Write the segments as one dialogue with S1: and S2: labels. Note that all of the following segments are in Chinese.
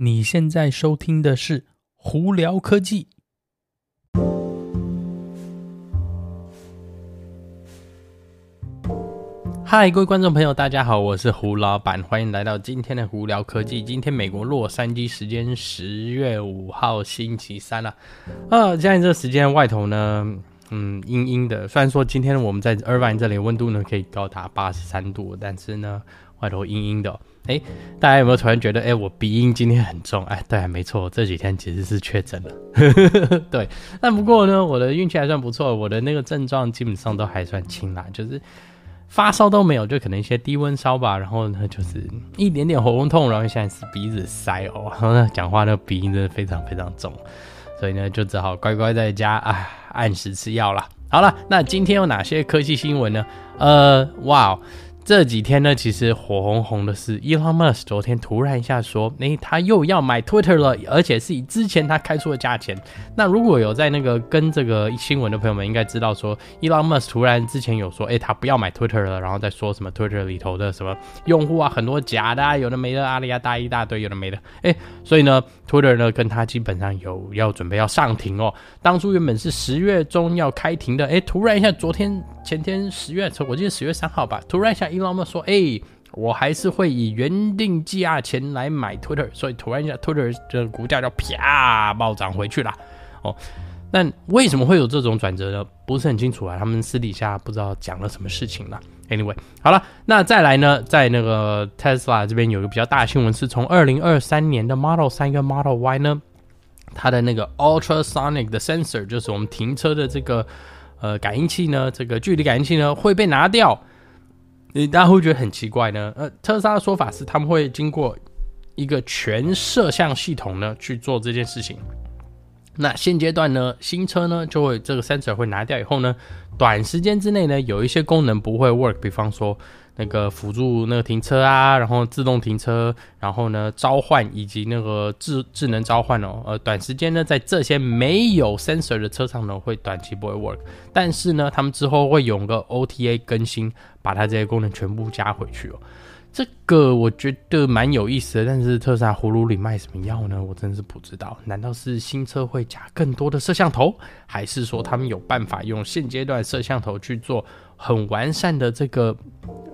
S1: 你现在收听的是《胡聊科技》。嗨，各位观众朋友，大家好，我是胡老板，欢迎来到今天的《胡聊科技》。今天美国洛杉矶时间十月五号星期三了啊，啊，现在这个时间外头呢，嗯，阴阴的。虽然说今天我们在 Irvine 这里温度呢可以高达八十三度，但是呢，外头阴阴的。哎，大家有没有突然觉得，哎，我鼻音今天很重？哎，对，没错，这几天其实是确诊了。对，但不过呢，我的运气还算不错，我的那个症状基本上都还算轻啦，就是发烧都没有，就可能一些低温烧吧。然后呢，就是一点点喉咙痛，然后现在是鼻子塞哦，然后呢，讲话那个鼻音真的非常非常重，所以呢，就只好乖乖在家啊，按时吃药了。好了，那今天有哪些科技新闻呢？呃，哇。这几天呢，其实火红红的是，Elon Musk 昨天突然一下说，诶，他又要买 Twitter 了，而且是以之前他开出的价钱。那如果有在那个跟这个新闻的朋友们，应该知道说，Elon Musk 突然之前有说，诶，他不要买 Twitter 了，然后再说什么 Twitter 里头的什么用户啊，很多假的，啊，有的没的，阿里啊大一大堆，有的没的，诶，所以呢，Twitter 呢跟他基本上有要准备要上庭哦。当初原本是十月中要开庭的，诶，突然一下昨天。前天十月，我记得十月三号吧，突然一下，Elon Musk 说：“哎、我还是会以原定价钱来买 Twitter。”所以突然一下，Twitter 的股价就啪暴涨回去了。哦，那为什么会有这种转折呢？不是很清楚啊，他们私底下不知道讲了什么事情了。Anyway，好了，那再来呢，在那个 Tesla 这边有一个比较大的新闻，是从二零二三年的 Model 3跟 Model Y 呢，它的那个 Ultrasonic 的 sensor，就是我们停车的这个。呃，感应器呢，这个距离感应器呢会被拿掉，你大家会觉得很奇怪呢。呃，特斯拉的说法是他们会经过一个全摄像系统呢去做这件事情。那现阶段呢，新车呢就会这个 sensor 会拿掉以后呢，短时间之内呢有一些功能不会 work，比方说。那个辅助那个停车啊，然后自动停车，然后呢召唤以及那个智智能召唤哦，呃，短时间呢在这些没有 sensor 的车上呢会短期不会 work，但是呢他们之后会有个 OTA 更新，把它这些功能全部加回去哦。这个我觉得蛮有意思的，但是特斯拉葫芦里卖什么药呢？我真是不知道。难道是新车会加更多的摄像头，还是说他们有办法用现阶段摄像头去做很完善的这个？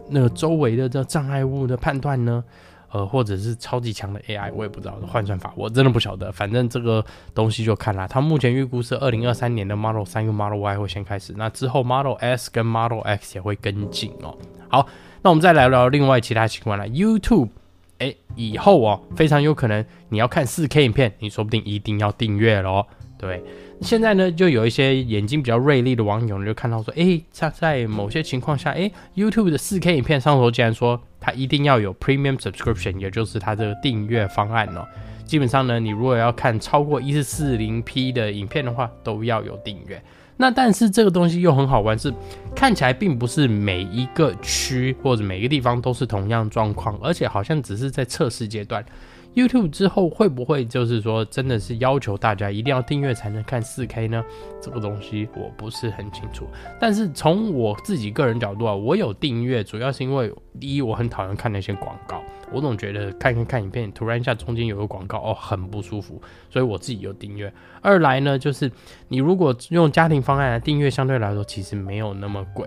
S1: 那个周围的这障碍物的判断呢，呃，或者是超级强的 AI，我也不知道换算法，我真的不晓得。反正这个东西就看啦。它目前预估是二零二三年的 Model 3跟 Model Y 会先开始，那之后 Model S 跟 Model X 也会跟进哦。好，那我们再来聊另外其他情况了。YouTube，哎，以后哦，非常有可能你要看 4K 影片，你说不定一定要订阅咯。对。现在呢，就有一些眼睛比较锐利的网友呢，就看到说，诶，在在某些情况下，诶，YouTube 的 4K 影片上头竟然说它一定要有 Premium Subscription，也就是它这个订阅方案哦。基本上呢，你如果要看超过一四四零 P 的影片的话，都要有订阅。那但是这个东西又很好玩，是看起来并不是每一个区或者每一个地方都是同样状况，而且好像只是在测试阶段。YouTube 之后会不会就是说真的是要求大家一定要订阅才能看 4K 呢？这个东西我不是很清楚。但是从我自己个人角度啊，我有订阅，主要是因为第一我很讨厌看那些广告，我总觉得看看看影片，突然一下中间有个广告哦，很不舒服，所以我自己有订阅。二来呢，就是你如果用家庭方案来订阅，相对来说其实没有那么贵。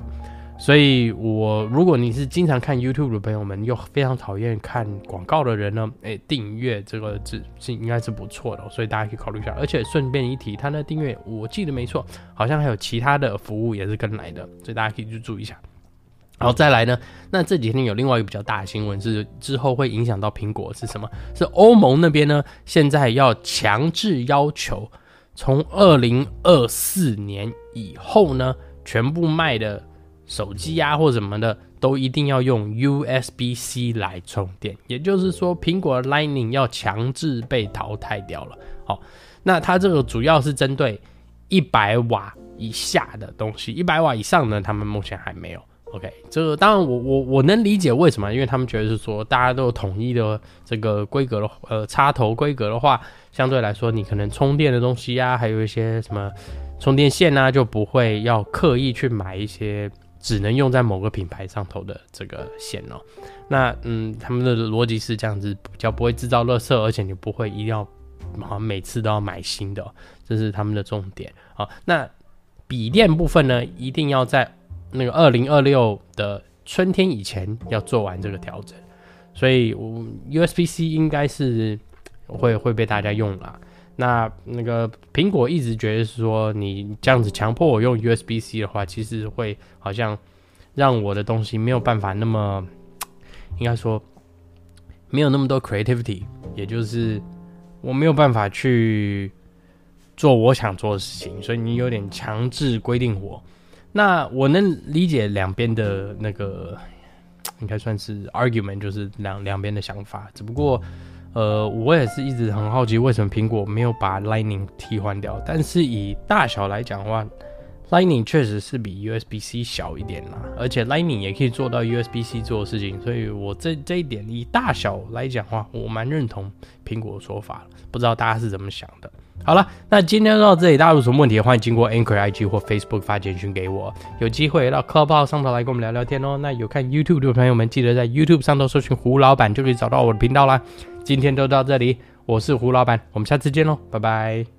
S1: 所以，我如果你是经常看 YouTube 的朋友们，又非常讨厌看广告的人呢，哎，订阅这个是是应该是不错的，所以大家可以考虑一下。而且顺便一提，他的订阅我记得没错，好像还有其他的服务也是跟来的，所以大家可以去注意一下。然后再来呢，那这几天有另外一个比较大的新闻是之后会影响到苹果是什么？是欧盟那边呢，现在要强制要求从二零二四年以后呢，全部卖的。手机啊，或什么的，都一定要用 USB-C 来充电，也就是说，苹果的 Lightning 要强制被淘汰掉了。好，那它这个主要是针对一百瓦以下的东西，一百瓦以上呢，他们目前还没有。OK，这个当然我我我能理解为什么，因为他们觉得是说大家都有统一的这个规格的呃插头规格的话，相对来说你可能充电的东西啊，还有一些什么充电线啊，就不会要刻意去买一些。只能用在某个品牌上头的这个线哦。那嗯，他们的逻辑是这样子，比较不会制造垃圾，而且你不会一定要好像每次都要买新的，这是他们的重点啊。那笔电部分呢，一定要在那个二零二六的春天以前要做完这个调整，所以 USB-C 应该是会会被大家用啦。那那个苹果一直觉得说，你这样子强迫我用 USB-C 的话，其实会好像让我的东西没有办法那么，应该说没有那么多 creativity，也就是我没有办法去做我想做的事情，所以你有点强制规定我。那我能理解两边的那个，应该算是 argument，就是两两边的想法，只不过。呃，我也是一直很好奇，为什么苹果没有把 Lightning 替换掉？但是以大小来讲的话，Lightning 确实是比 USB-C 小一点啦，而且 Lightning 也可以做到 USB-C 做的事情，所以我这这一点以大小来讲的话，我蛮认同苹果的说法，不知道大家是怎么想的？好了，那今天到这里，大家有什么问题，欢迎经过 Anchor IG 或 Facebook 发简讯给我。有机会到 Clubhouse 上头来跟我们聊聊天哦。那有看 YouTube 的朋友们，记得在 YouTube 上头搜寻胡老板，就可以找到我的频道啦。今天就到这里，我是胡老板，我们下次见喽，拜拜。